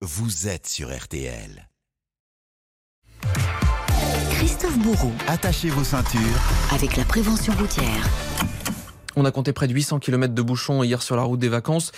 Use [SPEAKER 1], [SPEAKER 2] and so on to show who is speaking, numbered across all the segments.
[SPEAKER 1] vous êtes sur RTL.
[SPEAKER 2] Christophe Bourreau,
[SPEAKER 1] Attachez vos ceintures.
[SPEAKER 2] avec la prévention routière.
[SPEAKER 3] On a compté près de 800 km de bouchons hier sur la route des vacances.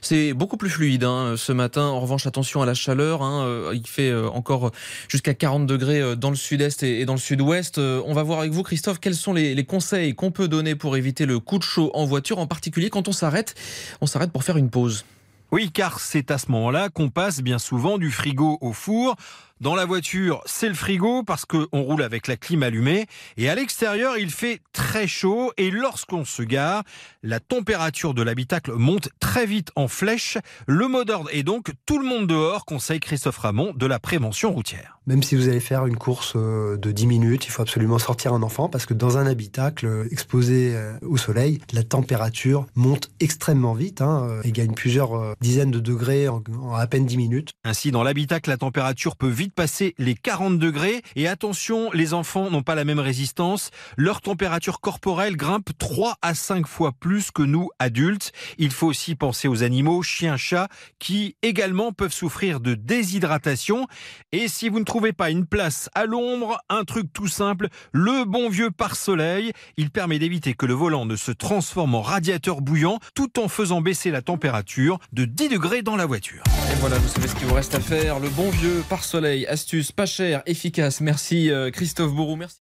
[SPEAKER 3] C'est beaucoup plus fluide hein, ce matin. En revanche, attention à la chaleur. hein. Euh, Il fait euh, encore jusqu'à 40 degrés euh, dans le sud-est et dans le sud-ouest. On va voir avec vous, Christophe, quels sont les, les conseils qu'on peut donner pour éviter le coup de chaud en voiture, en particulier quand on s'arrête. On s'arrête pour faire une pause.
[SPEAKER 4] Oui, car c'est à ce moment-là qu'on passe bien souvent du frigo au four. Dans la voiture, c'est le frigo parce qu'on roule avec la clim allumée. Et à l'extérieur, il fait très chaud. Et lorsqu'on se gare, la température de l'habitacle monte très vite en flèche. Le mot d'ordre est donc tout le monde dehors, conseille Christophe Ramon de la prévention routière.
[SPEAKER 5] Même si vous allez faire une course euh, de 10 minutes, il faut absolument sortir un enfant parce que dans un habitacle euh, exposé euh, au soleil, la température monte extrêmement vite hein, et gagne plusieurs dizaines de degrés en, en à peine 10 minutes.
[SPEAKER 4] Ainsi, dans l'habitacle, la température peut vite passer les 40 degrés. Et attention, les enfants n'ont pas la même résistance. Leur température corporelle grimpe 3 à 5 fois plus que nous, adultes. Il faut aussi penser aux animaux, chiens, chats, qui également peuvent souffrir de déshydratation. Et si vous ne trouvez pas une place à l'ombre, un truc tout simple, le bon vieux pare-soleil. Il permet d'éviter que le volant ne se transforme en radiateur bouillant tout en faisant baisser la température de 10 degrés dans la voiture.
[SPEAKER 3] Et voilà, vous savez ce qu'il vous reste à faire. Le bon vieux pare-soleil, astuce pas cher, efficace. Merci euh, Christophe Bourou. Merci.